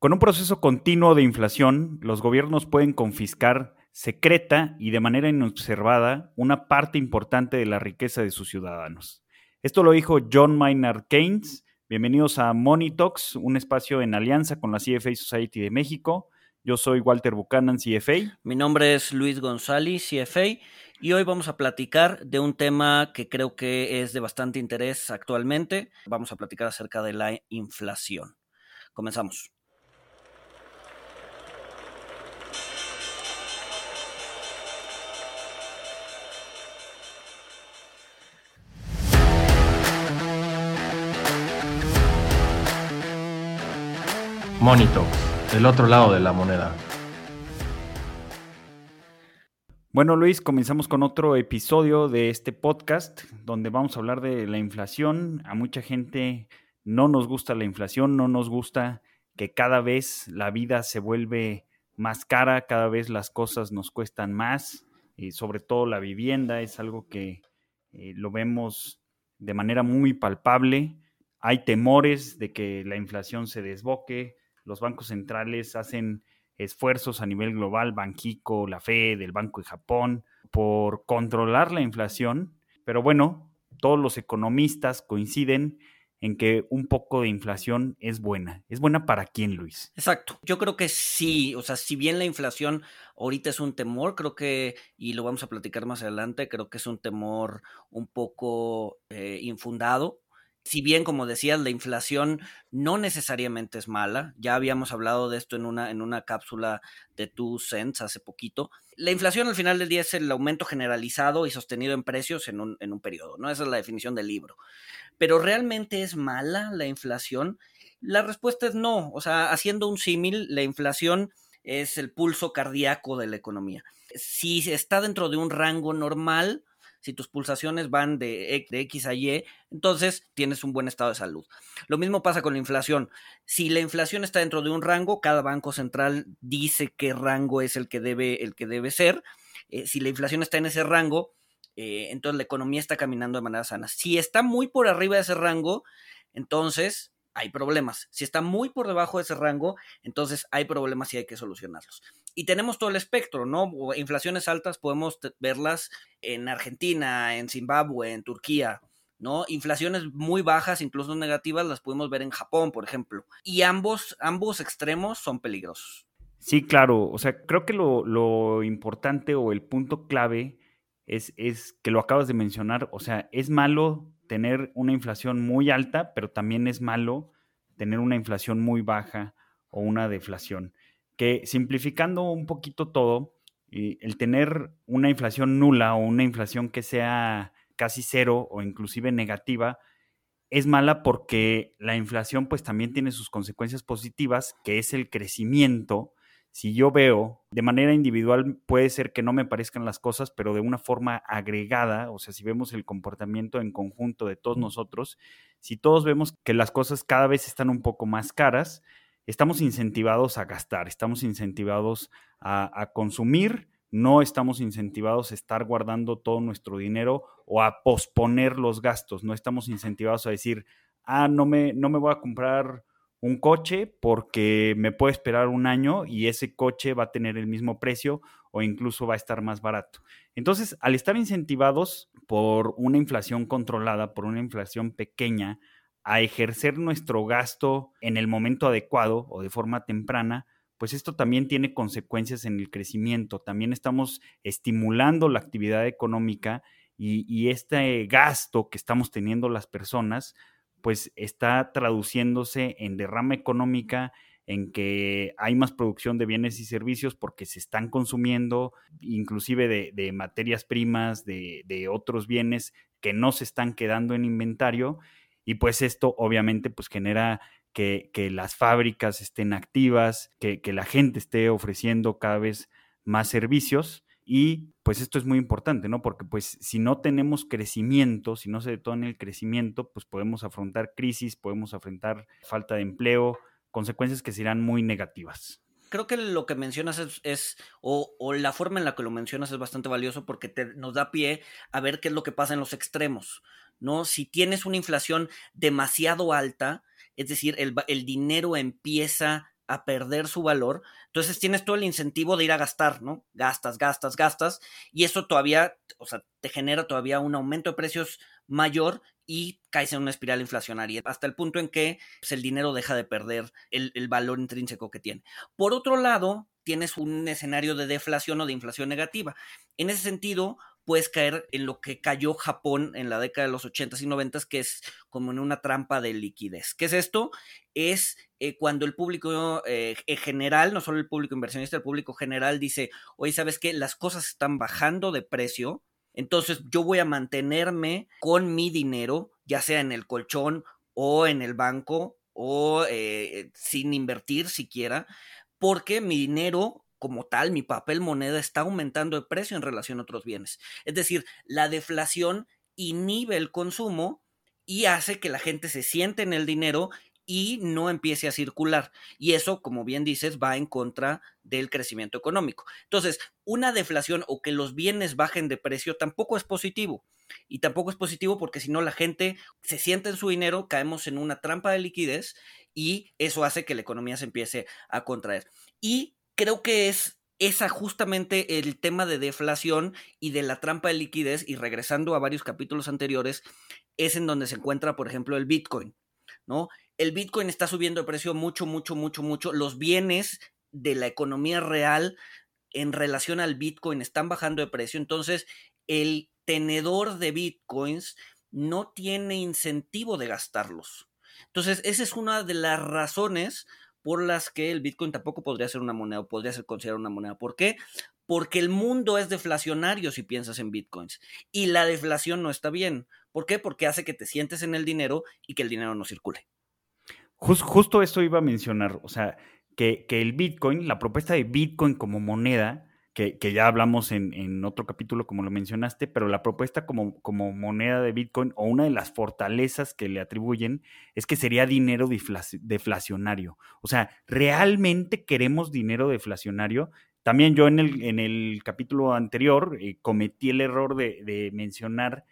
Con un proceso continuo de inflación, los gobiernos pueden confiscar secreta y de manera inobservada una parte importante de la riqueza de sus ciudadanos. Esto lo dijo John Maynard Keynes. Bienvenidos a Money Talks, un espacio en alianza con la CFA Society de México. Yo soy Walter Buchanan, CFA. Mi nombre es Luis González, CFA, y hoy vamos a platicar de un tema que creo que es de bastante interés actualmente. Vamos a platicar acerca de la inflación. Comenzamos. Monito, el otro lado de la moneda. Bueno, Luis, comenzamos con otro episodio de este podcast donde vamos a hablar de la inflación. A mucha gente no nos gusta la inflación, no nos gusta que cada vez la vida se vuelve más cara, cada vez las cosas nos cuestan más, y sobre todo la vivienda es algo que eh, lo vemos de manera muy palpable. Hay temores de que la inflación se desboque, los bancos centrales hacen esfuerzos a nivel global, Banquico, la Fed, el Banco de Japón, por controlar la inflación, pero bueno, todos los economistas coinciden en que un poco de inflación es buena. ¿Es buena para quién, Luis? Exacto. Yo creo que sí. O sea, si bien la inflación ahorita es un temor, creo que, y lo vamos a platicar más adelante, creo que es un temor un poco eh, infundado si bien, como decías, la inflación no necesariamente es mala, ya habíamos hablado de esto en una, en una cápsula de Two Cents hace poquito, la inflación al final del día es el aumento generalizado y sostenido en precios en un, en un periodo, ¿no? Esa es la definición del libro. Pero ¿realmente es mala la inflación? La respuesta es no. O sea, haciendo un símil, la inflación es el pulso cardíaco de la economía. Si está dentro de un rango normal, si tus pulsaciones van de, X a Y, entonces tienes un buen estado de salud. Lo mismo pasa con la inflación. Si la inflación está dentro de un rango, cada banco central dice qué rango es el que debe, el que debe ser. Eh, si la inflación está en ese rango, eh, entonces la economía está caminando de manera sana. Si está muy por arriba de ese rango, entonces hay problemas. Si está muy por debajo de ese rango, entonces hay problemas y hay que solucionarlos. Y tenemos todo el espectro, ¿no? Inflaciones altas podemos verlas en Argentina, en Zimbabue, en Turquía, ¿no? Inflaciones muy bajas, incluso negativas, las podemos ver en Japón, por ejemplo. Y ambos, ambos extremos son peligrosos. Sí, claro. O sea, creo que lo, lo importante o el punto clave es, es que lo acabas de mencionar. O sea, es malo tener una inflación muy alta, pero también es malo tener una inflación muy baja o una deflación. Que simplificando un poquito todo, el tener una inflación nula o una inflación que sea casi cero o inclusive negativa, es mala porque la inflación pues también tiene sus consecuencias positivas, que es el crecimiento si yo veo de manera individual, puede ser que no me parezcan las cosas, pero de una forma agregada, o sea, si vemos el comportamiento en conjunto de todos nosotros, si todos vemos que las cosas cada vez están un poco más caras, estamos incentivados a gastar, estamos incentivados a, consumir, no estamos incentivados a estar guardando todo nuestro dinero o a posponer los gastos, no estamos incentivados a decir, ah, no me, no me voy a comprar un coche porque me puede esperar un año y ese coche va a tener el mismo precio o incluso va a estar más barato. Entonces, al estar incentivados por una inflación controlada, por una inflación pequeña, a ejercer nuestro gasto en el momento adecuado o de forma temprana, pues esto también tiene consecuencias en el crecimiento. También estamos estimulando la actividad económica y, y este gasto que estamos teniendo las personas, pues está traduciéndose en derrama económica, en que hay más producción de bienes y servicios porque se están consumiendo, inclusive de, materias primas, de, otros bienes que no se están quedando en inventario. Y pues esto obviamente pues genera que, las fábricas estén activas, que, que la gente esté ofreciendo cada vez más servicios y pues esto es muy importante, ¿no? Porque pues si no tenemos crecimiento, si no se detona el crecimiento, pues podemos afrontar crisis, podemos afrontar falta de empleo, consecuencias que serán muy negativas. Creo que lo que mencionas es, o, la forma en la que lo mencionas es bastante valioso porque te, nos da pie a ver qué es lo que pasa en los extremos, ¿no? Si tienes una inflación demasiado alta, es decir, el, el dinero empieza a perder su valor, entonces tienes todo el incentivo de ir a gastar, ¿no? Gastas, gastas, gastas, y eso todavía, o sea, te genera todavía un aumento de precios mayor y caes en una espiral inflacionaria, hasta el punto en que pues, el dinero deja de perder el, el valor intrínseco que tiene. Por otro lado, tienes un escenario de deflación o de inflación negativa. En ese sentido, puedes caer en lo que cayó Japón en la década de los 80s y 90s, que es como en una trampa de liquidez. ¿Qué es esto? Es eh, cuando el público eh, en general, no solo el público inversionista, el público general dice, oye, ¿sabes qué? Las cosas están bajando de precio, entonces yo voy a mantenerme con mi dinero, ya sea en el colchón o en el banco o eh, sin invertir siquiera, porque mi dinero como tal, mi papel moneda está aumentando de precio en relación a otros bienes. Es decir, la deflación inhibe el consumo y hace que la gente se siente en el dinero y no empiece a circular. Y eso, como bien dices, va en contra del crecimiento económico. Entonces, una deflación o que los bienes bajen de precio tampoco es positivo. Y tampoco es positivo porque si no la gente se siente en su dinero, caemos en una trampa de liquidez y eso hace que la economía se empiece a contraer. Y creo que es esa justamente el tema de deflación y de la trampa de liquidez, y regresando a varios capítulos anteriores, es en donde se encuentra, por ejemplo, el Bitcoin, ¿no? El Bitcoin está subiendo de precio mucho, mucho, mucho, mucho. Los bienes de la economía real en relación al Bitcoin están bajando de precio. Entonces, el tenedor de Bitcoins no tiene incentivo de gastarlos. Entonces, esa es una de las razones por las que el Bitcoin tampoco podría ser una moneda o podría ser considerado una moneda. ¿Por qué? Porque el mundo es deflacionario si piensas en Bitcoins y la deflación no está bien. ¿Por qué? Porque hace que te sientes en el dinero y que el dinero no circule. justo eso iba a mencionar, o sea, que, que el Bitcoin, la propuesta de Bitcoin como moneda, que, ya hablamos en, otro capítulo, como lo mencionaste, pero la propuesta como, como moneda de Bitcoin o una de las fortalezas que le atribuyen es que sería dinero deflacionario. O sea, ¿realmente queremos dinero deflacionario? También yo en el, en el capítulo anterior eh, cometí el error de, de mencionar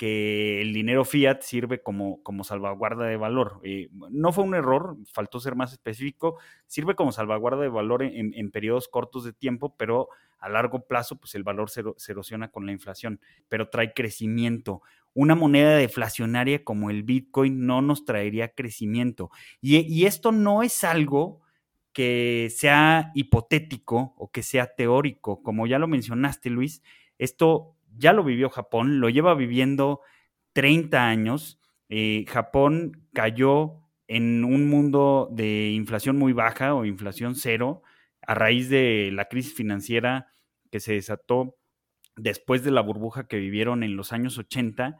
que el dinero fiat sirve como, como salvaguarda de valor. Eh, no fue un error, faltó ser más específico, sirve como salvaguarda de valor en, periodos cortos de tiempo, pero a largo plazo pues el valor se, erosiona con la inflación, pero trae crecimiento. Una moneda deflacionaria como el Bitcoin no nos traería crecimiento. Y, y esto no es algo que sea hipotético o que sea teórico, como ya lo mencionaste, Luis, esto ya lo vivió Japón, lo lleva viviendo 30 años. Eh, Japón cayó en un mundo de inflación muy baja o inflación cero a raíz de la crisis financiera que se desató después de la burbuja que vivieron en los años 80.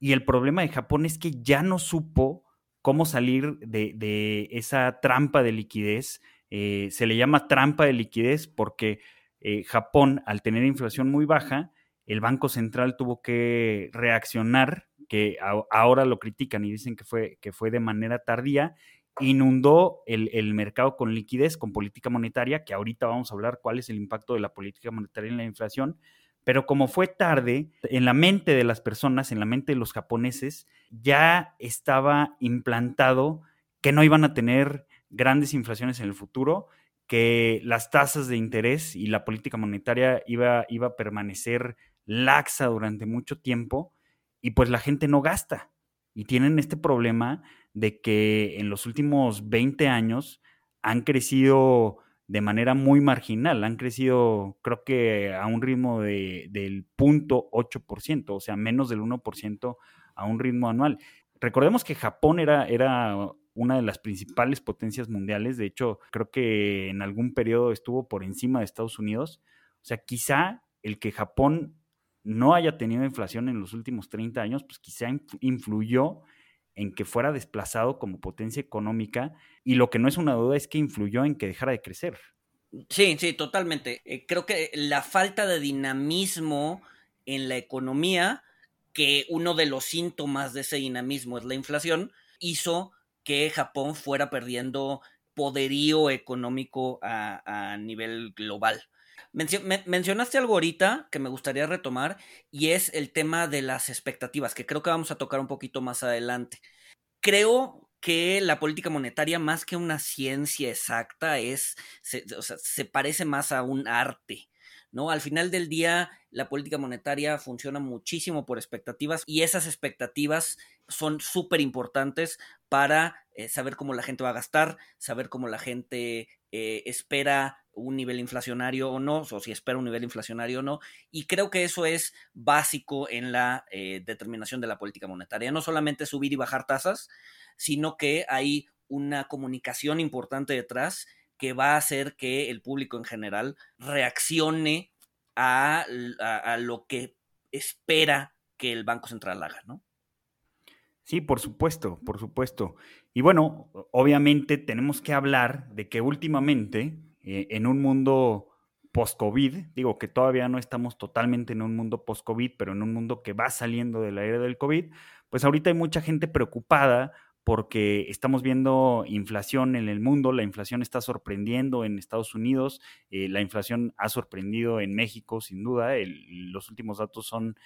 Y el problema de Japón es que ya no supo cómo salir de, esa trampa de liquidez. Eh, se le llama trampa de liquidez porque eh, Japón, al tener inflación muy baja, el Banco Central tuvo que reaccionar, que ahora lo critican y dicen que fue, que fue de manera tardía, inundó el, mercado con liquidez, con política monetaria, que ahorita vamos a hablar cuál es el impacto de la política monetaria en la inflación, pero como fue tarde, en la mente de las personas, en la mente de los japoneses, ya estaba implantado que no iban a tener grandes inflaciones en el futuro, que las tasas de interés y la política monetaria iba, iba a permanecer laxa durante mucho tiempo y pues la gente no gasta. Y tienen este problema de que en los últimos 20 años han crecido de manera muy marginal, han crecido creo que a un ritmo de, del 0.8%, o sea, menos del 1% a un ritmo anual. Recordemos que Japón era, era una de las principales potencias mundiales, de hecho creo que en algún periodo estuvo por encima de Estados Unidos, o sea, quizá el que Japón no haya tenido inflación en los últimos 30 años, pues quizá influyó en que fuera desplazado como potencia económica y lo que no es una duda es que influyó en que dejara de crecer. Sí, sí, totalmente. Eh, creo que la falta de dinamismo en la economía, que uno de los síntomas de ese dinamismo es la inflación, hizo que Japón fuera perdiendo poderío económico a nivel global mencionaste algo ahorita que me gustaría retomar y es el tema de las expectativas, que creo que vamos a tocar un poquito más adelante. Creo que la política monetaria, más que una ciencia exacta, es, se, o sea, se parece más a un arte. ¿no? Al final del día, la política monetaria funciona muchísimo por expectativas y esas expectativas son súper importantes para eh, saber cómo la gente va a gastar, saber cómo la gente eh, espera un nivel inflacionario o no, o si espera un nivel inflacionario o no. Y creo que eso es básico en la eh, determinación de la política monetaria. No solamente subir y bajar tasas, sino que hay una comunicación importante detrás que va a hacer que el público en general reaccione a, lo que espera que el Banco Central haga, ¿no? Sí, por supuesto, por supuesto. Y bueno, obviamente tenemos que hablar de que últimamente, eh, en un mundo post-COVID, digo que todavía no estamos totalmente en un mundo post-COVID, pero en un mundo que va saliendo de la era del COVID, pues ahorita hay mucha gente preocupada porque estamos viendo inflación en el mundo, la inflación está sorprendiendo en Estados Unidos, eh, la inflación ha sorprendido en México, sin duda, los últimos datos son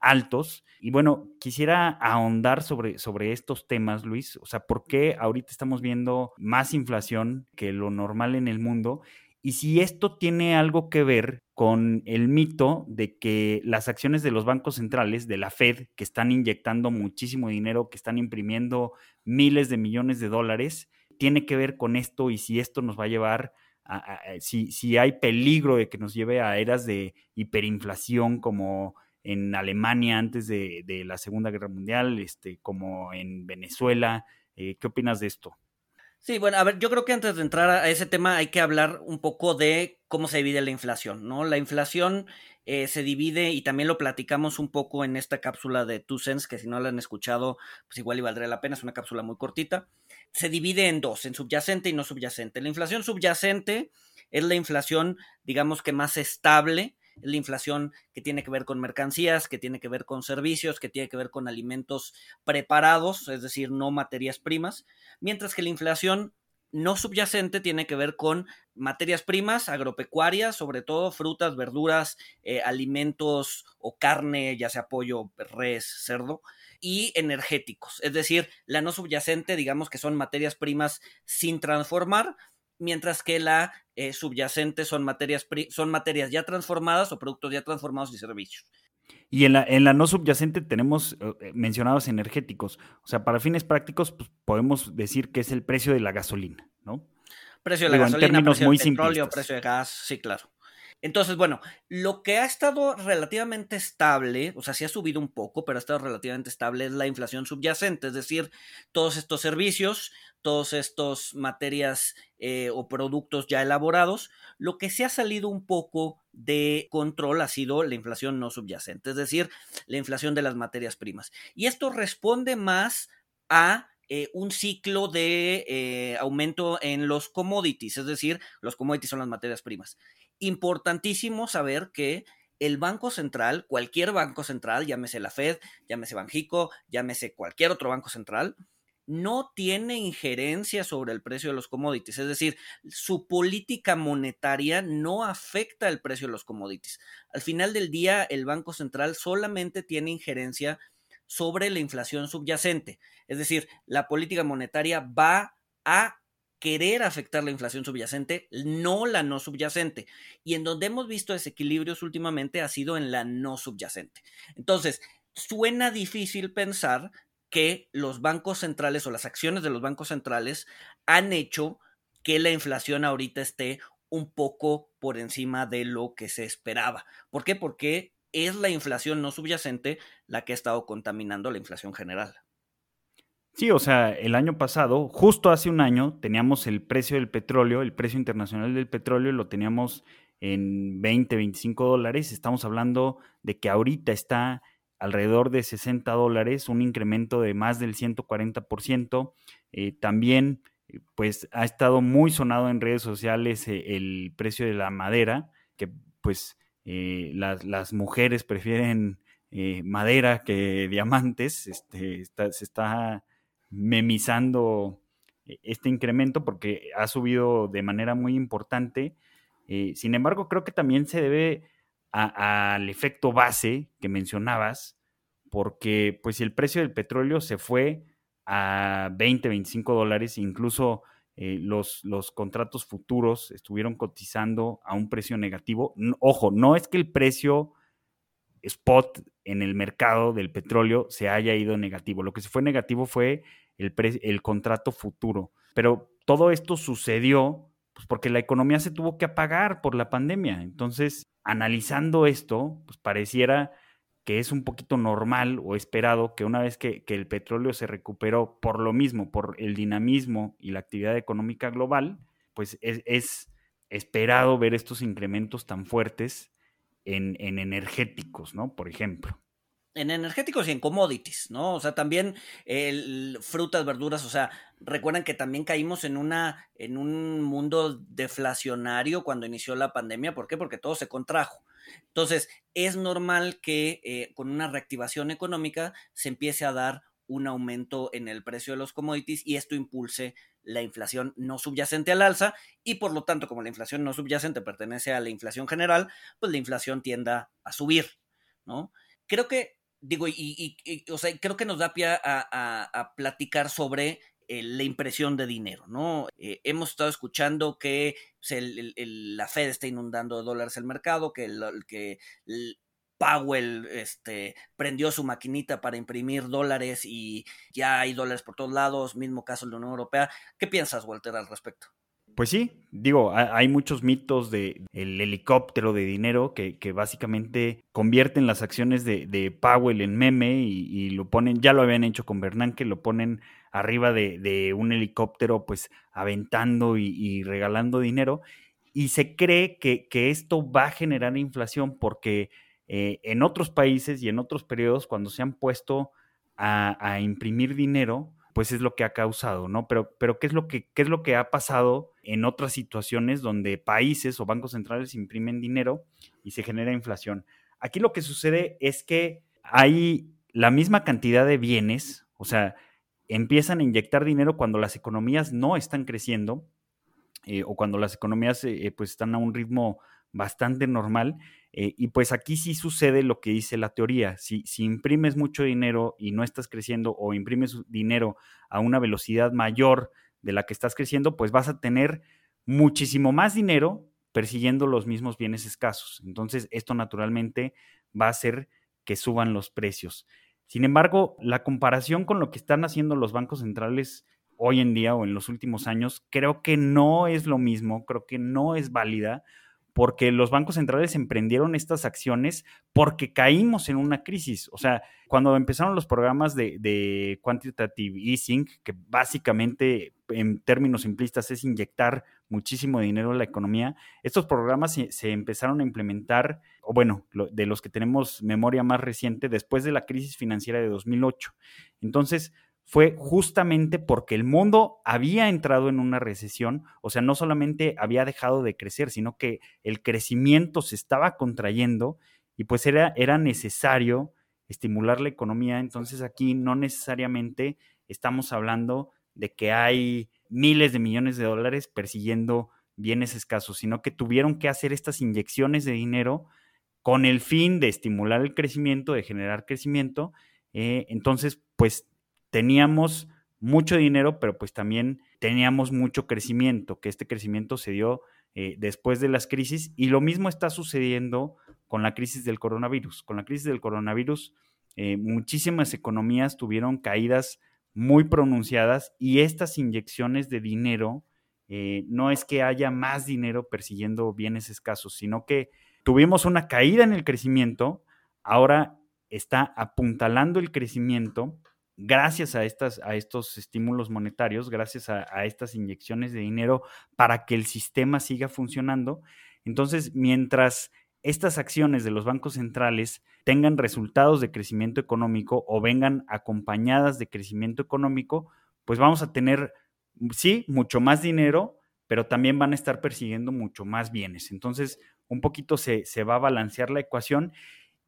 altos. Y bueno, quisiera ahondar sobre, sobre estos temas, Luis, o sea, ¿por qué ahorita estamos viendo más inflación que lo normal en el mundo? y si esto tiene algo que ver con el mito de que las acciones de los bancos centrales, de la Fed, que están inyectando muchísimo dinero, que están imprimiendo miles de millones de dólares, tiene que ver con esto y si esto nos va a llevar a, si, si hay peligro de que nos lleve a eras de hiperinflación como en Alemania antes de, la Segunda Guerra Mundial, este, como en Venezuela. Eh, ¿Qué opinas de esto? Sí, bueno, a ver, yo creo que antes de entrar a ese tema hay que hablar un poco de cómo se divide la inflación, ¿no? La inflación eh, se divide y también lo platicamos un poco en esta cápsula de Two Cents, que si no la han escuchado, pues igual y valdría la pena, es una cápsula muy cortita. Se divide en dos, en subyacente y no subyacente. La inflación subyacente es la inflación, digamos que más estable, la inflación que tiene que ver con mercancías, que tiene que ver con servicios, que tiene que ver con alimentos preparados, es decir, no materias primas, mientras que la inflación no subyacente tiene que ver con materias primas, agropecuarias, sobre todo frutas, verduras, eh, alimentos o carne, ya sea pollo, res, cerdo, y energéticos. Es decir, la no subyacente, digamos que son materias primas sin transformar, mientras que la eh, subyacente son materias, son materias ya transformadas o productos ya transformados y servicios. Y en la, en la no subyacente tenemos eh, mencionados energéticos. O sea, para fines prácticos, pues, podemos decir que es el precio de la gasolina, ¿no? Precio de la gasolina, precio del petróleo, precio de gas, sí, claro. Entonces, bueno, lo que ha estado relativamente estable, o sea, sí ha subido un poco, pero ha estado relativamente estable es la inflación subyacente, es decir, todos estos servicios, todos estos materias eh, o productos ya elaborados. Lo que se ha salido un poco de control ha sido la inflación no subyacente, es decir, la inflación de las materias primas. Y esto responde más a eh, un ciclo de eh, aumento en los commodities, es decir, los commodities son las materias primas importantísimo saber que el Banco Central, cualquier banco central, llámese la Fed, llámese Banjico, llámese cualquier otro banco central, no tiene injerencia sobre el precio de los commodities. Es decir, su política monetaria no afecta el precio de los commodities. Al final del día, el Banco Central solamente tiene injerencia sobre la inflación subyacente. Es decir, la política monetaria va a querer afectar la inflación subyacente, no la no subyacente. Y en donde hemos visto desequilibrios últimamente ha sido en la no subyacente. Entonces, suena difícil pensar que los bancos centrales o las acciones de los bancos centrales han hecho que la inflación ahorita esté un poco por encima de lo que se esperaba. ¿Por qué? Porque es la inflación no subyacente la que ha estado contaminando la inflación general. Sí, o sea, el año pasado, justo hace un año, teníamos el precio del petróleo, el precio internacional del petróleo, lo teníamos en 20, 25 dólares. Estamos hablando de que ahorita está alrededor de 60 dólares, un incremento de más del 140%. Eh, también, pues, ha estado muy sonado en redes sociales eh, el precio de la madera, que pues eh, las, mujeres prefieren madera que diamantes. Este, se está memizando eh, este incremento porque ha subido de manera muy importante. Eh, sin embargo, creo que también se debe al efecto base que mencionabas, porque pues si el precio del petróleo se fue a 20, 25 dólares, incluso eh, los, los contratos futuros estuvieron cotizando a un precio negativo. ojo, no es que el precio spot en el mercado del petróleo se haya ido negativo. Lo que se fue negativo fue el, el contrato futuro. Pero todo esto sucedió pues, porque la economía se tuvo que apagar por la pandemia. Entonces, analizando esto, pues pareciera que es un poquito normal o esperado que una vez que, el petróleo se recuperó por lo mismo, por el dinamismo y la actividad económica global, pues es, esperado ver estos incrementos tan fuertes en, en energéticos, ¿no? Por ejemplo en energéticos y en commodities, ¿no? O sea, también frutas, verduras, o sea, recuerden que también caímos en una en un mundo deflacionario cuando inició la pandemia, ¿por qué? Porque todo se contrajo. Entonces, es normal que eh, con una reactivación económica se empiece a dar un aumento en el precio de los commodities y esto impulse la inflación no subyacente al alza y por lo tanto como la inflación no subyacente pertenece a la inflación general, pues la inflación tienda a subir, ¿no? Creo que digo, y, o sea, creo que nos da pie a, platicar sobre eh, la impresión de dinero, ¿no? Eh, hemos estado escuchando que la Fed está inundando de dólares el mercado, que, el, que Powell este, prendió su maquinita para imprimir dólares y ya hay dólares por todos lados, mismo caso en la Unión Europea. ¿Qué piensas, Walter, al respecto? Pues sí, digo, hay muchos mitos de el helicóptero de dinero que, básicamente convierten las acciones de, Powell en meme y, lo ponen, ya lo habían hecho con Bernanke, lo ponen arriba de, un helicóptero pues aventando y, regalando dinero y se cree que, esto va a generar inflación porque eh, en otros países y en otros periodos cuando se han puesto a imprimir dinero, pues es lo que ha causado, ¿no? Pero, pero ¿qué, es lo que, ¿qué es lo que ha pasado en otras situaciones donde países o bancos centrales imprimen dinero y se genera inflación? Aquí lo que sucede es que hay la misma cantidad de bienes, o sea, empiezan a inyectar dinero cuando las economías no están creciendo eh, o cuando las economías eh, pues están a un ritmo bastante normal eh, y pues aquí sí sucede lo que dice la teoría. Si, si, imprimes mucho dinero y no estás creciendo o imprimes dinero a una velocidad mayor de la que estás creciendo, pues vas a tener muchísimo más dinero persiguiendo los mismos bienes escasos. Entonces, esto naturalmente va a hacer que suban los precios. Sin embargo, la comparación con lo que están haciendo los bancos centrales hoy en día o en los últimos años, creo que no es lo mismo, creo que no es válida, porque los bancos centrales emprendieron estas acciones porque caímos en una crisis. O sea, cuando empezaron los programas de, quantitative easing, que básicamente en términos simplistas es inyectar muchísimo dinero en la economía, estos programas se, empezaron a implementar, o bueno, de los que tenemos memoria más reciente, después de la crisis financiera de 2008. Entonces, fue justamente porque el mundo había entrado en una recesión, o sea, no solamente había dejado de crecer, sino que el crecimiento se estaba contrayendo y pues era, era necesario estimular la economía. Entonces aquí no necesariamente estamos hablando de que hay miles de millones de dólares persiguiendo bienes escasos, sino que tuvieron que hacer estas inyecciones de dinero con el fin de estimular el crecimiento, de generar crecimiento. Eh, entonces, pues teníamos mucho dinero, pero pues también teníamos mucho crecimiento, que este crecimiento se dio eh, después de las crisis y lo mismo está sucediendo con la crisis del coronavirus. Con la crisis del coronavirus, eh, muchísimas economías tuvieron caídas muy pronunciadas y estas inyecciones de dinero eh, no es que haya más dinero persiguiendo bienes escasos, sino que tuvimos una caída en el crecimiento, ahora está apuntalando el crecimiento gracias a, estas, a estos estímulos monetarios, gracias a, estas inyecciones de dinero para que el sistema siga funcionando. Entonces, mientras estas acciones de los bancos centrales tengan resultados de crecimiento económico o vengan acompañadas de crecimiento económico, pues vamos a tener, sí, mucho más dinero, pero también van a estar persiguiendo mucho más bienes. Entonces, un poquito se, se va a balancear la ecuación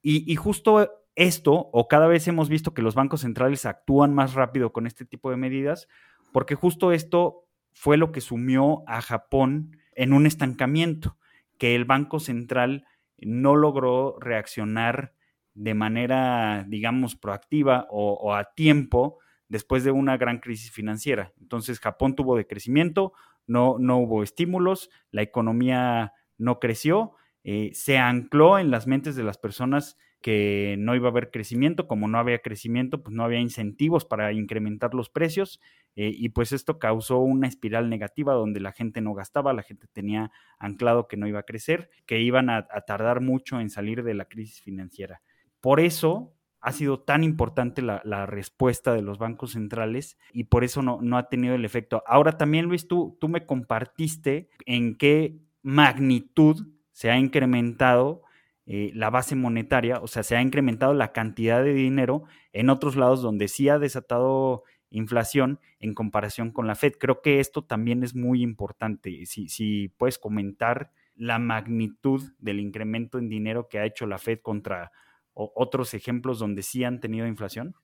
y, y justo esto, o cada vez hemos visto que los bancos centrales actúan más rápido con este tipo de medidas, porque justo esto fue lo que sumió a Japón en un estancamiento, que el Banco Central no logró reaccionar de manera, digamos, proactiva o, a tiempo después de una gran crisis financiera. Entonces Japón tuvo de crecimiento, no, no hubo estímulos, la economía no creció, eh, se ancló en las mentes de las personas que no iba a haber crecimiento, como no había crecimiento, pues no había incentivos para incrementar los precios eh, y pues esto causó una espiral negativa donde la gente no gastaba, la gente tenía anclado que no iba a crecer, que iban a, tardar mucho en salir de la crisis financiera. Por eso ha sido tan importante la, respuesta de los bancos centrales y por eso no, no, ha tenido el efecto. Ahora también, Luis, tú, tú me compartiste en qué magnitud se ha incrementado eh, la base monetaria, o sea, se ha incrementado la cantidad de dinero en otros lados donde sí ha desatado inflación en comparación con la Fed. Creo que esto también es muy importante. Si, si puedes comentar la magnitud del incremento en dinero que ha hecho la Fed contra otros ejemplos donde sí han tenido inflación.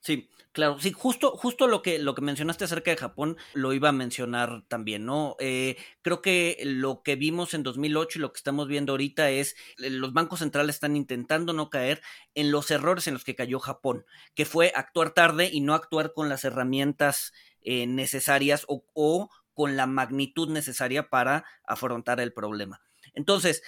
Sí, claro, sí, justo, justo lo que, lo que mencionaste acerca de Japón lo iba a mencionar también, ¿no? Eh, creo que lo que vimos en 2008 y lo que estamos viendo ahorita es eh, los bancos centrales están intentando no caer en los errores en los que cayó Japón, que fue actuar tarde y no actuar con las herramientas eh, necesarias o, o con la magnitud necesaria para afrontar el problema. Entonces,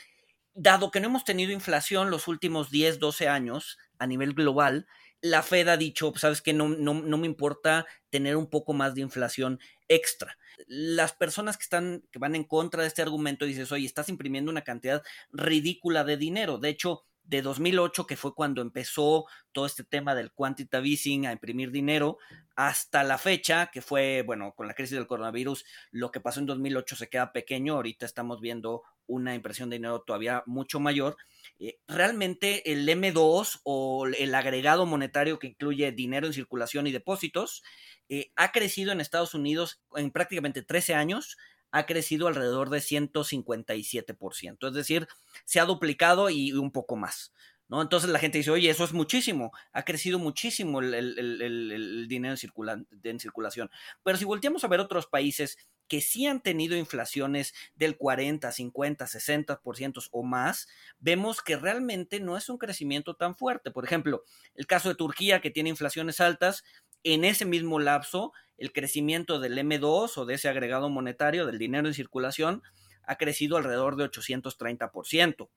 dado que no hemos tenido inflación los últimos 10, 12 años a nivel global, la Fed ha dicho, sabes que no, no, no, me importa tener un poco más de inflación extra. Las personas que están, que van en contra de este argumento, dices, oye, estás imprimiendo una cantidad ridícula de dinero. De hecho, de 2008, que fue cuando empezó todo este tema del quantitative easing a imprimir dinero, hasta la fecha, que fue, bueno, con la crisis del coronavirus, lo que pasó en 2008 se queda pequeño, ahorita estamos viendo una impresión de dinero todavía mucho mayor. Eh, realmente el M2 o el agregado monetario que incluye dinero en circulación y depósitos eh, ha crecido en Estados Unidos en prácticamente 13 años ha crecido alrededor de 157%. Es decir, se ha duplicado y un poco más. ¿no? Entonces la gente dice, oye, eso es muchísimo, ha crecido muchísimo el, dinero en, en, circulación. Pero si volteamos a ver otros países que sí han tenido inflaciones del 40, 50, 60% o más, vemos que realmente no es un crecimiento tan fuerte. Por ejemplo, el caso de Turquía, que tiene inflaciones altas, en ese mismo lapso, el crecimiento del M2 o de ese agregado monetario, del dinero en circulación, ha crecido alrededor de 830%.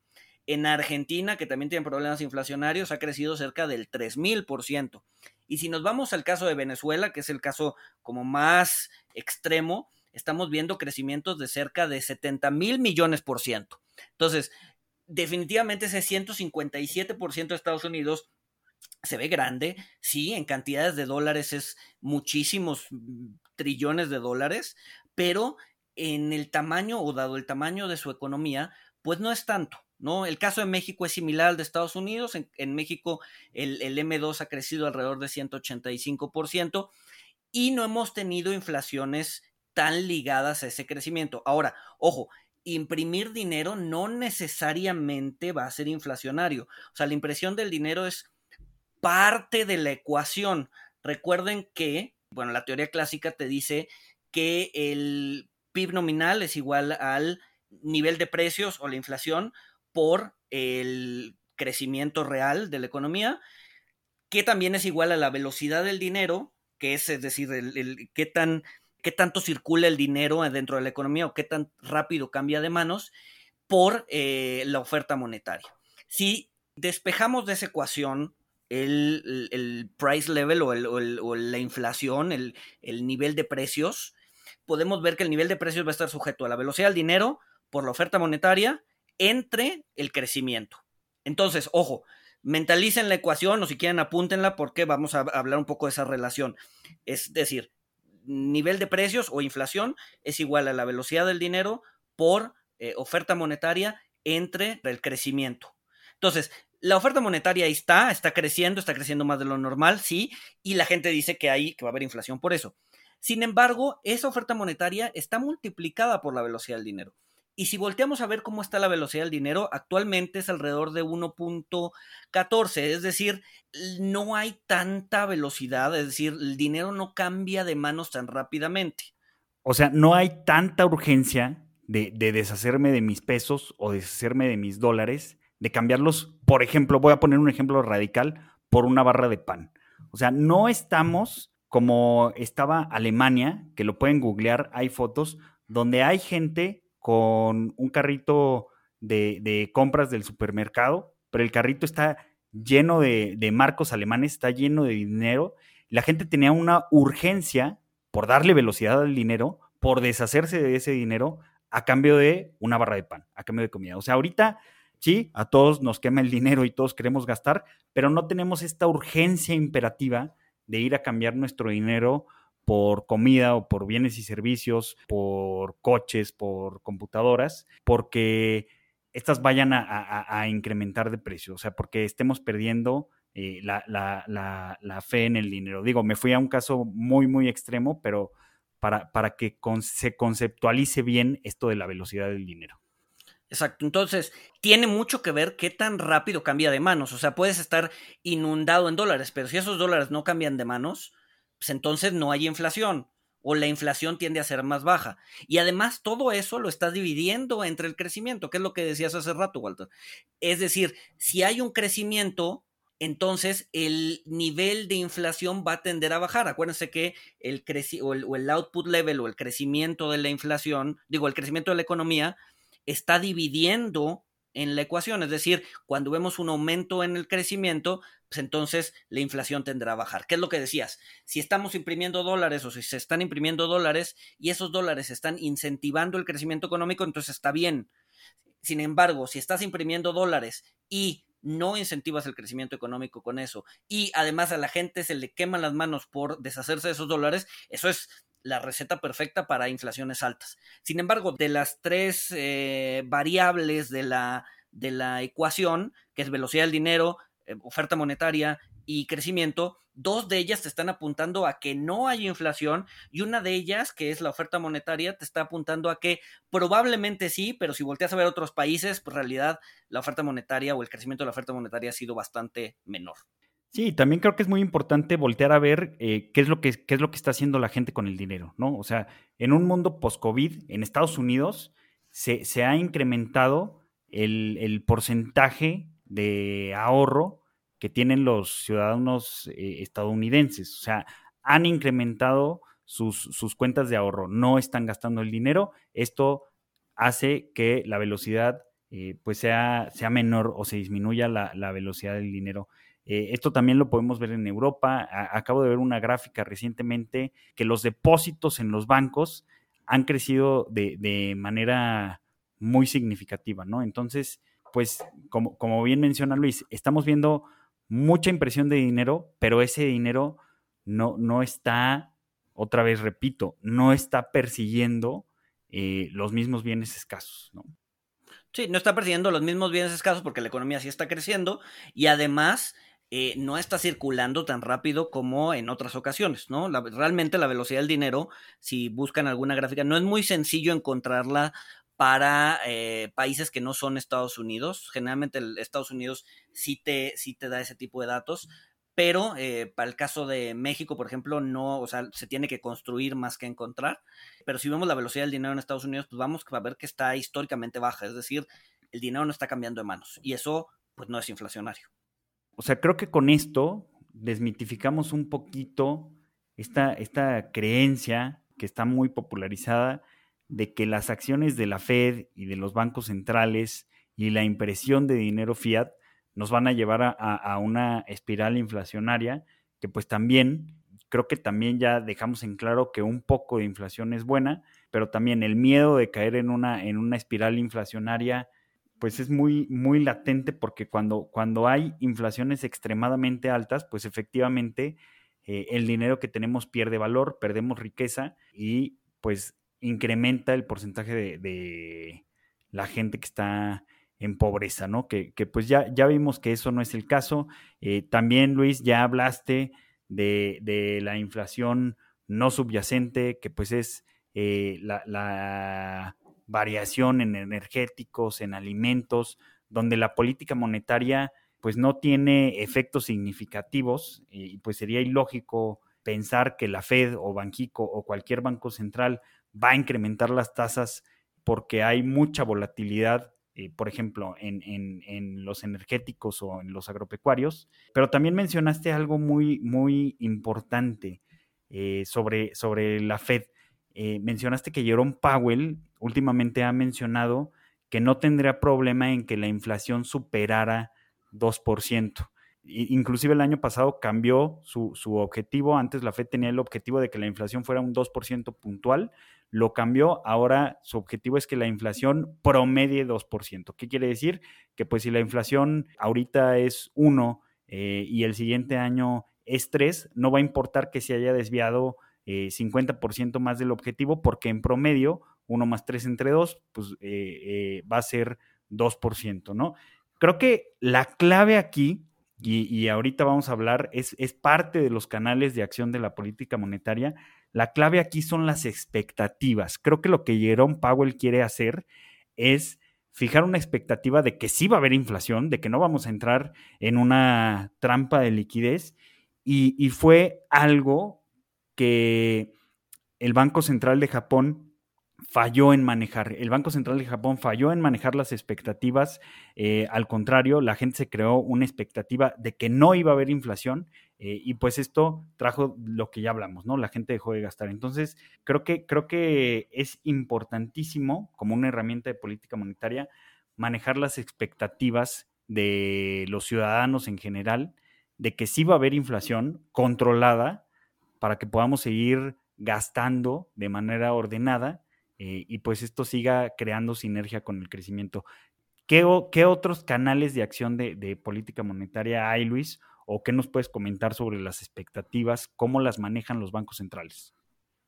En Argentina, que también tiene problemas inflacionarios, ha crecido cerca del 3000%. Y si nos vamos al caso de Venezuela, que es el caso como más extremo, estamos viendo crecimientos de cerca de 70 mil millones por ciento. Entonces, definitivamente ese 157% de Estados Unidos se ve grande, sí, en cantidades de dólares es muchísimos mm, trillones de dólares, pero en el tamaño o dado el tamaño de su economía, pues no es tanto. ¿No? El caso de México es similar al de Estados Unidos. En, México el, el, M2 ha crecido alrededor de 185% y no hemos tenido inflaciones tan ligadas a ese crecimiento. Ahora, ojo, imprimir dinero no necesariamente va a ser inflacionario. O sea, la impresión del dinero es parte de la ecuación. Recuerden que, bueno, la teoría clásica te dice que el PIB nominal es igual al nivel de precios o la inflación por el crecimiento real de la economía, que también es igual a la velocidad del dinero, que es, es decir, el, qué, tan, qué tanto circula el dinero dentro de la economía o qué tan rápido cambia de manos por eh, la oferta monetaria. Si despejamos de esa ecuación el, price level o, la inflación, el, nivel de precios, podemos ver que el nivel de precios va a estar sujeto a la velocidad del dinero por la oferta monetaria entre el crecimiento. Entonces, ojo, mentalicen la ecuación o si quieren apúntenla porque vamos a hablar un poco de esa relación. Es decir, nivel de precios o inflación es igual a la velocidad del dinero por eh, oferta monetaria entre el crecimiento. Entonces, la oferta monetaria ahí está, está creciendo, está creciendo más de lo normal, sí, y la gente dice que hay, que va a haber inflación por eso. Sin embargo, esa oferta monetaria está multiplicada por la velocidad del dinero. Y si volteamos a ver cómo está la velocidad del dinero, actualmente es alrededor de 1.14, es decir, no hay tanta velocidad, es decir, el dinero no cambia de manos tan rápidamente. O sea, no hay tanta urgencia de, de deshacerme de mis pesos o deshacerme de mis dólares de cambiarlos, por ejemplo, voy a poner un ejemplo radical, por una barra de pan. O sea, no estamos como estaba Alemania, que lo pueden googlear, hay fotos donde hay gente con un carrito de, compras del supermercado, pero el carrito está lleno de, de marcos alemanes, está lleno de dinero. La gente tenía una urgencia por darle velocidad al dinero, por deshacerse de ese dinero a cambio de una barra de pan, a cambio de comida. O sea, ahorita sí, a todos nos quema el dinero y todos queremos gastar, pero no tenemos esta urgencia imperativa de ir a cambiar nuestro dinero por comida o por bienes y servicios, por coches, por computadoras, porque estas vayan a, incrementar de precio, o sea, porque estemos perdiendo eh, la, fe en el dinero. Digo, me fui a un caso muy, muy extremo, pero para, para que se conceptualice bien esto de la velocidad del dinero. Exacto, entonces tiene mucho que ver qué tan rápido cambia de manos, o sea, puedes estar inundado en dólares, pero si esos dólares no cambian de manos, pues entonces no hay inflación o la inflación tiende a ser más baja. Y además todo eso lo estás dividiendo entre el crecimiento, que es lo que decías hace rato, Walter. Es decir, si hay un crecimiento, entonces el nivel de inflación va a tender a bajar. Acuérdense que el, o o el output level o el crecimiento de la inflación, digo, el crecimiento de la economía, está dividiendo en la ecuación. Es decir, cuando vemos un aumento en el crecimiento, pues entonces la inflación tendrá a bajar. ¿Qué es lo que decías? Si estamos imprimiendo dólares o si se están imprimiendo dólares y esos dólares están incentivando el crecimiento económico, entonces está bien. Sin embargo, si estás imprimiendo dólares y no incentivas el crecimiento económico con eso y además a la gente se le queman las manos por deshacerse de esos dólares, eso es la receta perfecta para inflaciones altas. Sin embargo, de las tres eh, variables de la, de la ecuación, que es velocidad del dinero, eh, oferta monetaria y crecimiento, dos de ellas te están apuntando a que no hay inflación y una de ellas, que es la oferta monetaria, te está apuntando a que probablemente sí, pero si volteas a ver otros países, pues en realidad la oferta monetaria o el crecimiento de la oferta monetaria ha sido bastante menor. Sí, también creo que es muy importante voltear a ver eh, qué, es lo que, qué es lo que está haciendo la gente con el dinero, ¿no? O sea, en un mundo post-COVID, en Estados Unidos, se, se ha incrementado el, porcentaje de ahorro que tienen los ciudadanos eh, estadounidenses. O sea, han incrementado sus, sus, cuentas de ahorro, no están gastando el dinero. Esto hace que la velocidad eh, pues sea, sea menor o se disminuya la, la velocidad del dinero eh, esto también lo podemos ver en Europa. acabo de ver una gráfica recientemente que los depósitos en los bancos han crecido de, manera muy significativa, ¿no? Entonces, pues, como, bien menciona Luis, estamos viendo mucha impresión de dinero, pero ese dinero no, no está, otra vez repito, no está persiguiendo eh, los mismos bienes escasos. Sí, no está persiguiendo los mismos bienes escasos porque la economía sí está creciendo y además eh, no está circulando tan rápido como en otras ocasiones, ¿no? realmente la velocidad del dinero, si buscan alguna gráfica, no es muy sencillo encontrarla para eh, países que no son Estados Unidos. Generalmente el Estados Unidos sí te, sí te da ese tipo de datos, pero eh, para el caso de México, por ejemplo, no, o sea, se tiene que construir más que encontrar. Pero si vemos la velocidad del dinero en Estados Unidos, pues vamos a ver que está históricamente baja, es decir, el dinero no está cambiando de manos y eso pues no es inflacionario o sea, creo que con esto desmitificamos un poquito esta, esta creencia que está muy popularizada de que las acciones de la Fed y de los bancos centrales y la impresión de dinero fiat nos van a llevar a, una espiral inflacionaria que pues también creo que también ya dejamos en claro que un poco de inflación es buena, pero también el miedo de caer en una, en una espiral inflacionaria pues es muy, muy latente porque cuando, cuando hay inflaciones extremadamente altas, pues efectivamente eh, el dinero que tenemos pierde valor, perdemos riqueza y pues incrementa el porcentaje de, la gente que está en pobreza, ¿no? Que, pues ya, ya vimos que eso no es el caso. Eh, también, Luis, ya hablaste de, la inflación no subyacente, que pues es eh, la variación en energéticos, en alimentos, donde la política monetaria pues no tiene efectos significativos y pues sería ilógico pensar que la Fed o Banjico o cualquier banco central va a incrementar las tasas porque hay mucha volatilidad, eh, por ejemplo, en, en, los energéticos o en los agropecuarios. Pero también mencionaste algo muy, muy importante. eh, sobre, sobre la Fed. Eh, mencionaste que Jerome Powell últimamente ha mencionado que no tendría problema en que la inflación superara 2%. Inclusive el año pasado cambió su, su, objetivo. Antes la Fed tenía el objetivo de que la inflación fuera un 2% puntual. Lo cambió. Ahora su objetivo es que la inflación promedie 2%. ¿Qué quiere decir? Que pues si la inflación ahorita es 1 eh, y el siguiente año es 3, no va a importar que se haya desviado 50% eh, más del objetivo porque en promedio 1 más 3 entre 2 pues eh, va a ser 2%, ¿no? Creo que la clave aquí y, ahorita vamos a hablar, es, es parte de los canales de acción de la política monetaria. La clave aquí son las expectativas. Creo que lo que Jerome Powell quiere hacer es fijar una expectativa de que sí va a haber inflación, de que no vamos a entrar en una trampa de liquidez. Y, y, fue algo que el Banco Central de Japón falló en manejar. El Banco Central de Japón falló en manejar las expectativas. Eh, al contrario, la gente se creó una expectativa de que no iba a haber inflación eh, y pues esto trajo lo que ya hablamos, ¿no? La gente dejó de gastar. Entonces, creo que, creo que es importantísimo como una herramienta de política monetaria manejar las expectativas de los ciudadanos en general de que sí va a haber inflación controlada para que podamos seguir gastando de manera ordenada eh, y pues esto siga creando sinergia con el crecimiento. ¿Qué, qué otros canales de acción de, política monetaria hay, Luis? ¿O qué nos puedes comentar sobre las expectativas? ¿Cómo las manejan los bancos centrales?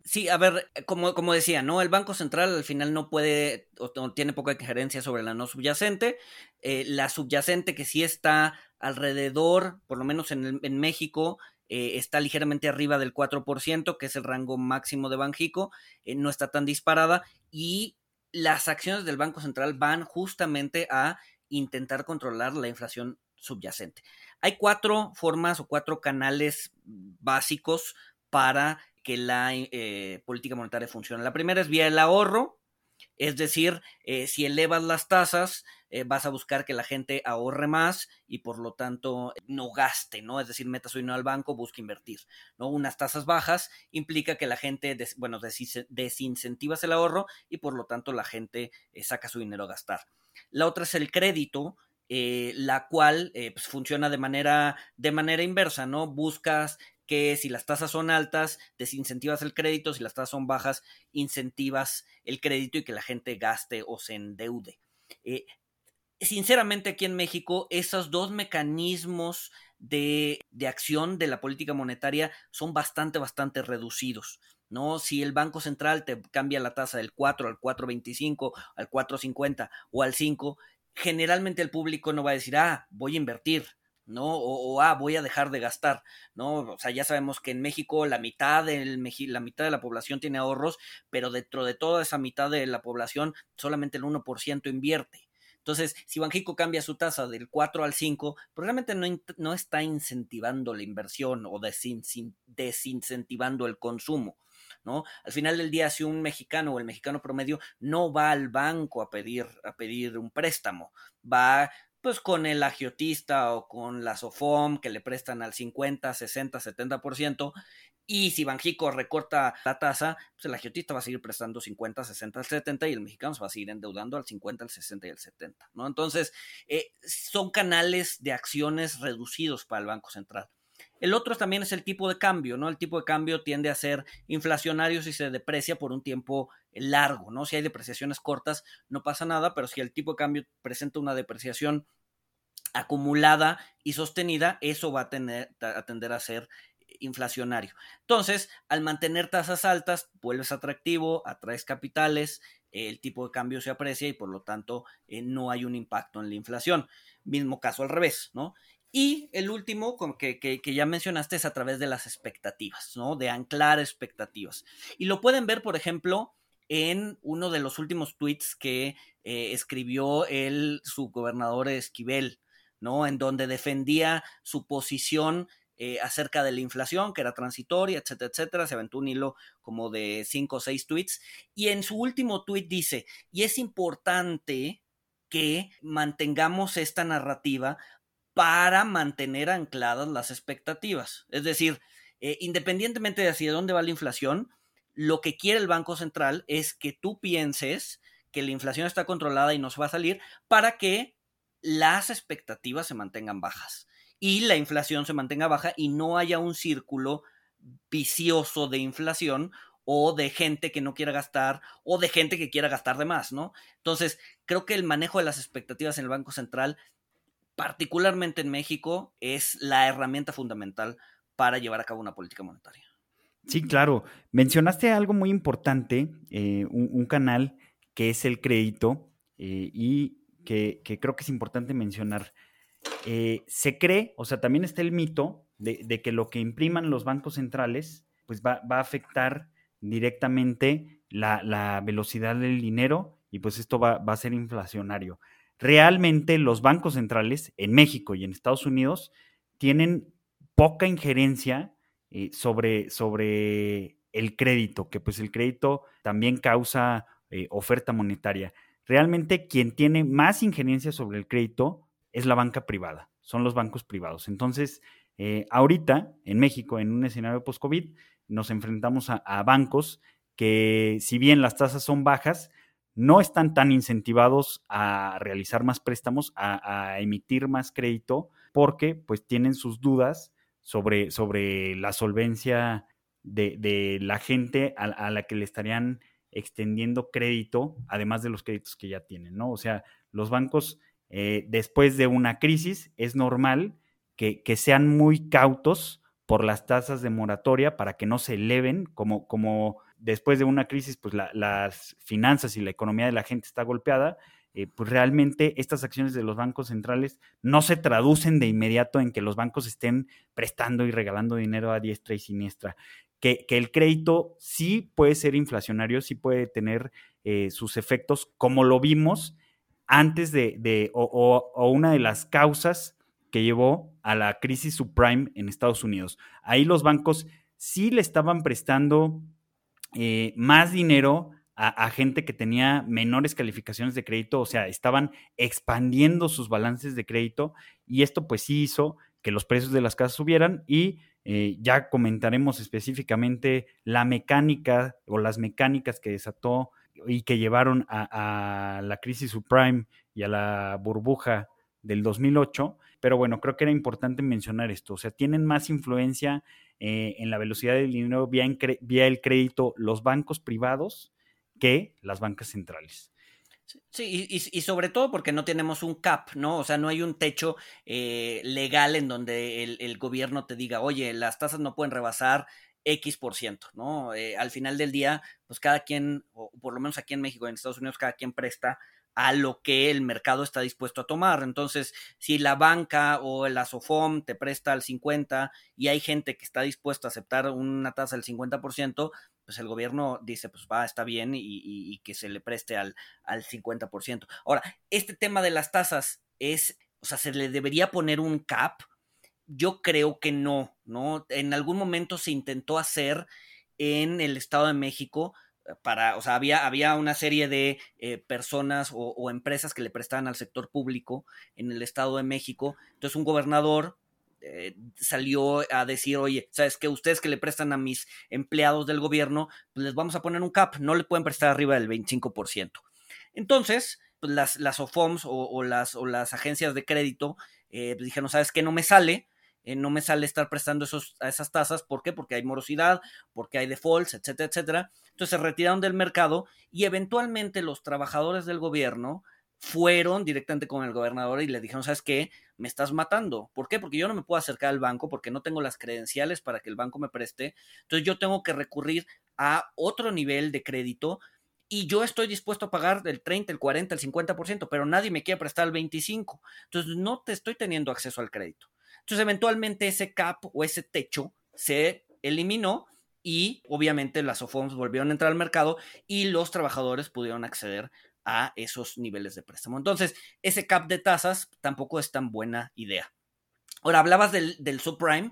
Sí, a ver, como, como decía, ¿no? El Banco Central al final no puede o, tiene poca injerencia sobre la no subyacente. Eh, la subyacente que sí está alrededor, por lo menos en, en México, eh, está ligeramente arriba del 4%, que es el rango máximo de Banjico, eh, no está tan disparada y las acciones del Banco Central van justamente a intentar controlar la inflación subyacente. Hay cuatro formas o cuatro canales básicos para que la eh, política monetaria funcione. La primera es vía el ahorro, es decir, si elevas las tasas, eh, vas a buscar que la gente ahorre más y por lo tanto no gaste, ¿no? Es decir, meta su dinero al banco, busca invertir, ¿no? Unas tasas bajas implica que la gente, bueno, desincentivas el ahorro y por lo tanto la gente eh, saca su dinero a gastar. La otra es el crédito, la cual pues funciona de manera, de manera inversa, ¿no? Buscas que si las tasas son altas, desincentivas el crédito, si las tasas son bajas, incentivas el crédito y que la gente gaste o se endeude. Eh, sinceramente, aquí en México, esos dos mecanismos de, de, acción de la política monetaria son bastante, bastante reducidos. ¿no? Si el Banco Central te cambia la tasa del 4 al 4.25, al 4.50 o al 5, generalmente el público no va a decir, ah, voy a invertir, ¿no? O, ah, voy a dejar de gastar, ¿no? O sea, ya sabemos que en México la mitad, del, la mitad de la población tiene ahorros, pero dentro de toda esa mitad de la población solamente el 1% invierte. Entonces, si Banjico cambia su tasa del 4 al 5, probablemente no, no está incentivando la inversión o desincentivando el consumo. ¿No? Al final del día, si un mexicano o el mexicano promedio no va al banco a pedir, a pedir un préstamo, va pues con el agiotista o con la SOFOM que le prestan al 50, 60, 70%, y si Banjico recorta la tasa, pues el agiotista va a seguir prestando 50, 60, 70 y el mexicano se va a seguir endeudando al 50, al 60 y al 70, ¿no? Entonces, eh, son canales de acciones reducidos para el Banco Central. El otro también es el tipo de cambio, ¿no? El tipo de cambio tiende a ser inflacionario si se deprecia por un tiempo largo, ¿no? Si hay depreciaciones cortas, no pasa nada, pero si el tipo de cambio presenta una depreciación acumulada y sostenida, eso va a, tener, a tender a ser inflacionario. Entonces, al mantener tasas altas, vuelves atractivo, atraes capitales, el tipo de cambio se aprecia y por lo tanto eh, no hay un impacto en la inflación. Mismo caso al revés, ¿no? Y el último que, que, que, ya mencionaste es a través de las expectativas, ¿no? De anclar expectativas. Y lo pueden ver, por ejemplo, en uno de los últimos tweets que eh, escribió el subgobernador Esquivel, ¿no? En donde defendía su posición eh, acerca de la inflación, que era transitoria, etcétera, etcétera. Se aventó un hilo como de cinco o seis tweets. Y en su último tweet dice, y es importante que mantengamos esta narrativa para mantener ancladas las expectativas. Es decir, eh, independientemente de hacia dónde va la inflación, lo que quiere el Banco Central es que tú pienses que la inflación está controlada y no se va a salir para que las expectativas se mantengan bajas y la inflación se mantenga baja y no haya un círculo vicioso de inflación o de gente que no quiera gastar o de gente que quiera gastar de más, ¿no? Entonces, creo que el manejo de las expectativas en el Banco Central, particularmente en México, es la herramienta fundamental para llevar a cabo una política monetaria. Sí, claro. Mencionaste algo muy importante, eh, un, canal que es el crédito eh, y que, creo que es importante mencionar. Eh, se cree, o sea, también está el mito de, que lo que impriman los bancos centrales, pues va, a afectar directamente la, velocidad del dinero y pues esto va, a ser inflacionario. Realmente los bancos centrales en México y en Estados Unidos tienen poca injerencia eh, sobre, sobre el crédito, que pues el crédito también causa eh, oferta monetaria. Realmente quien tiene más injerencia sobre el crédito es la banca privada, son los bancos privados. Entonces, eh, ahorita en México, en un escenario post-COVID, nos enfrentamos a, bancos que si bien las tasas son bajas, no están tan incentivados a realizar más préstamos, a, a, emitir más crédito, porque pues tienen sus dudas sobre, sobre la solvencia de, la gente a, la que le estarían extendiendo crédito, además de los créditos que ya tienen, ¿no? O sea, los bancos, eh, después de una crisis, es normal que, sean muy cautos por las tasas de moratoria para que no se eleven, como, como después de una crisis, pues las finanzas y la economía de la gente está golpeada, eh, pues realmente estas acciones de los bancos centrales no se traducen de inmediato en que los bancos estén prestando y regalando dinero a diestra y siniestra. Que, el crédito sí puede ser inflacionario, sí puede tener eh, sus efectos, como lo vimos antes de, o, una de las causas que llevó a la crisis subprime en Estados Unidos. Ahí los bancos sí le estaban prestando eh, más dinero a, gente que tenía menores calificaciones de crédito, o sea, estaban expandiendo sus balances de crédito y esto pues sí hizo que los precios de las casas subieran y eh, ya comentaremos específicamente la mecánica o las mecánicas que desató y que llevaron a, la crisis subprime y a la burbuja del 2008, pero bueno, creo que era importante mencionar esto, o sea, tienen más influencia eh, en la velocidad del dinero vía, el crédito los bancos privados que las bancas centrales. Sí, y, sobre todo porque no tenemos un cap, ¿no? O sea, no hay un techo eh, legal en donde el, gobierno te diga, oye, las tasas no pueden rebasar X por ciento, ¿no? Eh, al final del día, pues cada quien, o por lo menos aquí en México, en Estados Unidos, cada quien presta a lo que el mercado está dispuesto a tomar. Entonces, si la banca o el ASOFOM te presta al 50 y hay gente que está dispuesta a aceptar una tasa del 50%, pues el gobierno dice, pues va, está bien y, que se le preste al, al 50%. Ahora, este tema de las tasas es, o sea, ¿se le debería poner un cap? Yo creo que no, ¿no? En algún momento se intentó hacer en el Estado de México, para, o sea, había, había una serie de eh, personas o, empresas que le prestaban al sector público en el Estado de México. Entonces un gobernador eh, salió a decir, oye, ¿sabes que Ustedes que le prestan a mis empleados del gobierno, pues les vamos a poner un cap, no le pueden prestar arriba del 25%. Entonces, pues las, las OFOMs o, las, o las agencias de crédito eh, pues dijeron, ¿sabes qué? No me sale, eh, no me sale estar prestando esos, a esas tasas. ¿Por qué? Porque hay morosidad, porque hay defaults, etcétera, etcétera. Entonces se retiraron del mercado y eventualmente los trabajadores del gobierno fueron directamente con el gobernador y le dijeron, ¿sabes qué? Me estás matando. ¿Por qué? Porque yo no me puedo acercar al banco porque no tengo las credenciales para que el banco me preste. Entonces yo tengo que recurrir a otro nivel de crédito y yo estoy dispuesto a pagar el 30, el 40, el 50%, pero nadie me quiere prestar el 25%. Entonces no te estoy teniendo acceso al crédito. Entonces, eventualmente ese cap o ese techo se eliminó y obviamente las OFOMs volvieron a entrar al mercado y los trabajadores pudieron acceder a esos niveles de préstamo. Entonces, ese cap de tasas tampoco es tan buena idea. Ahora, hablabas del, subprime.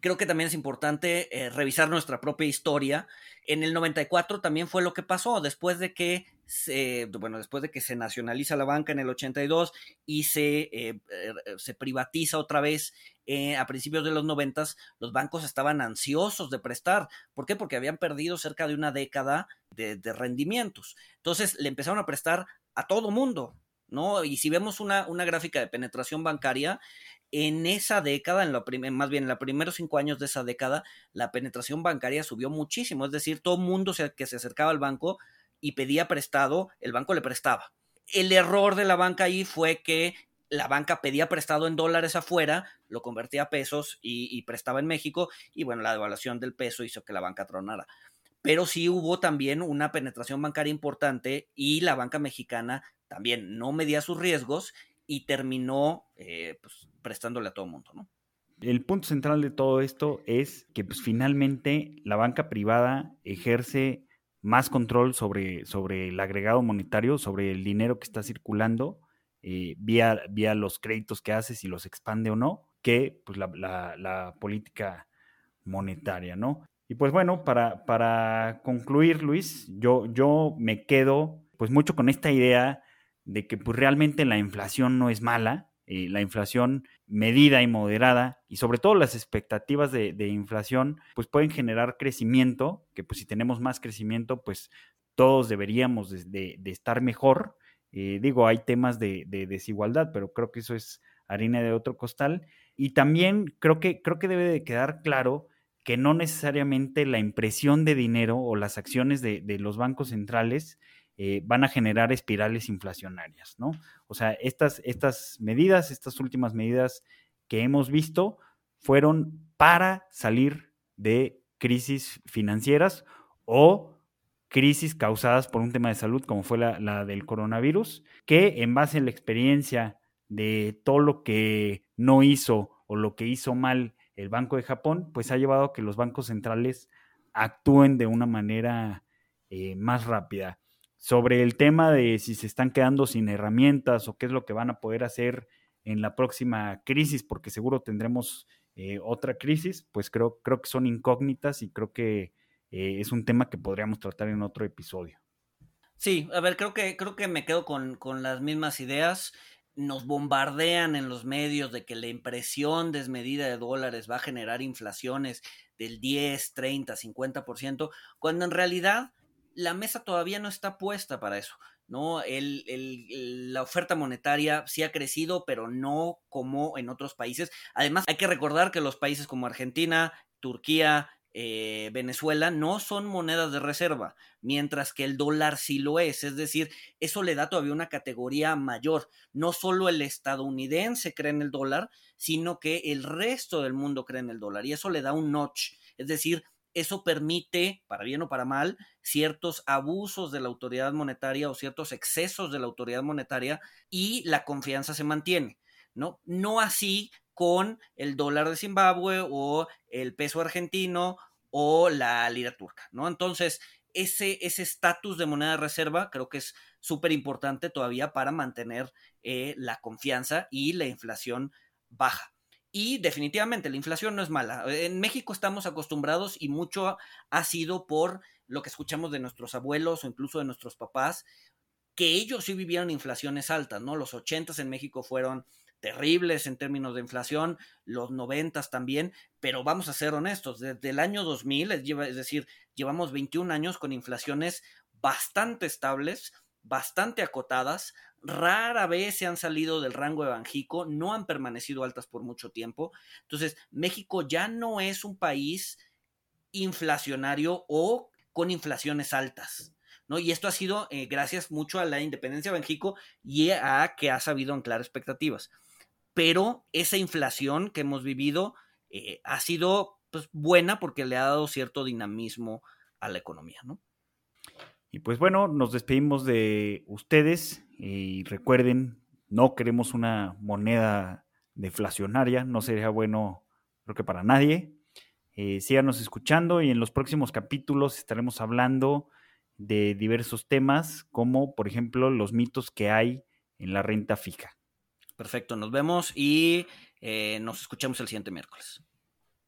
Creo que también es importante eh, revisar nuestra propia historia. En el 94 también fue lo que pasó, después de que se, bueno, después de que se nacionaliza la banca en el 82 y se, eh, eh, se privatiza otra vez a principios de los 90, los bancos estaban ansiosos de prestar. ¿Por qué? Porque habían perdido cerca de una década de, de rendimientos. Entonces le empezaron a prestar a todo mundo, ¿no? Y si vemos una, una, gráfica de penetración bancaria, en esa década, en lo más bien en los primeros cinco años de esa década, la penetración bancaria subió muchísimo. Es decir, todo mundo que se acercaba al banco y pedía prestado, el banco le prestaba. El error de la banca ahí fue que la banca pedía prestado en dólares afuera, lo convertía a pesos y, y prestaba en México, y bueno, la devaluación del peso hizo que la banca tronara pero sí hubo también una penetración bancaria importante y la banca mexicana también no medía sus riesgos y terminó eh, pues, prestándole a todo el mundo, ¿no? El punto central de todo esto es que pues, finalmente la banca privada ejerce más control sobre, sobre el agregado monetario, sobre el dinero que está circulando, eh, vía, vía los créditos que hace, si los expande o no, que pues, la, la, política monetaria, ¿no? Y pues bueno, para, para concluir, Luis, yo, yo me quedo pues mucho con esta idea de que pues realmente la inflación no es mala, eh, la inflación medida y moderada y sobre todo las expectativas de, inflación pues pueden generar crecimiento, que pues si tenemos más crecimiento pues todos deberíamos de, estar mejor. Eh, digo, hay temas de, desigualdad, pero creo que eso es harina de otro costal. Y también creo que, creo que debe de quedar claro que no necesariamente la impresión de dinero o las acciones de, los bancos centrales eh, van a generar espirales inflacionarias, ¿no? O sea, estas, estas medidas, estas últimas medidas que hemos visto fueron para salir de crisis financieras o crisis causadas por un tema de salud como fue la, del coronavirus, que en base a la experiencia de todo lo que no hizo o lo que hizo mal el Banco de Japón, pues ha llevado a que los bancos centrales actúen de una manera eh, más rápida sobre el tema de si se están quedando sin herramientas o qué es lo que van a poder hacer en la próxima crisis, porque seguro tendremos eh, otra crisis, pues creo, creo que son incógnitas y creo que eh, es un tema que podríamos tratar en otro episodio. Sí, a ver, creo que, creo que me quedo con, con las mismas ideas. Nos bombardean en los medios de que la impresión desmedida de dólares va a generar inflaciones del 10, 30, 50%, cuando en realidad la mesa todavía no está puesta para eso. ¿no? La oferta monetaria sí ha crecido, pero no como en otros países. Además, hay que recordar que los países como Argentina, Turquía, eh, Venezuela no son monedas de reserva, mientras que el dólar sí lo es. Es decir, eso le da todavía una categoría mayor. No solo el estadounidense cree en el dólar, sino que el resto del mundo cree en el dólar. Y eso le da un notch. Es decir, eso permite, para bien o para mal, ciertos abusos de la autoridad monetaria o ciertos excesos de la autoridad monetaria y la confianza se mantiene, ¿no? No así con el dólar de Zimbabue o el peso argentino o la lira turca, ¿no? Entonces, ese estatus de moneda de reserva creo que es súper importante todavía para mantener eh, la confianza y la inflación baja. Y definitivamente la inflación no es mala. En México estamos acostumbrados y mucho ha sido por lo que escuchamos de nuestros abuelos o incluso de nuestros papás, que ellos sí vivieron inflaciones altas, ¿no? Los ochentas en México fueron terribles en términos de inflación, los noventas también, pero vamos a ser honestos, desde el año 2000, es decir, llevamos 21 años con inflaciones bastante estables, bastante acotadas, rara vez se han salido del rango de Banjico, no han permanecido altas por mucho tiempo. Entonces, México ya no es un país inflacionario o con inflaciones altas. ¿no? Y esto ha sido eh, gracias mucho a la independencia de Banjico y a que ha sabido anclar expectativas. Pero esa inflación que hemos vivido eh, ha sido pues, buena porque le ha dado cierto dinamismo a la economía, ¿no? Y pues bueno, nos despedimos de ustedes y recuerden, no queremos una moneda deflacionaria, no sería bueno creo que para nadie. Eh, síganos escuchando y en los próximos capítulos estaremos hablando de diversos temas, como por ejemplo los mitos que hay en la renta fija. Perfecto, nos vemos y eh, nos escuchamos el siguiente miércoles.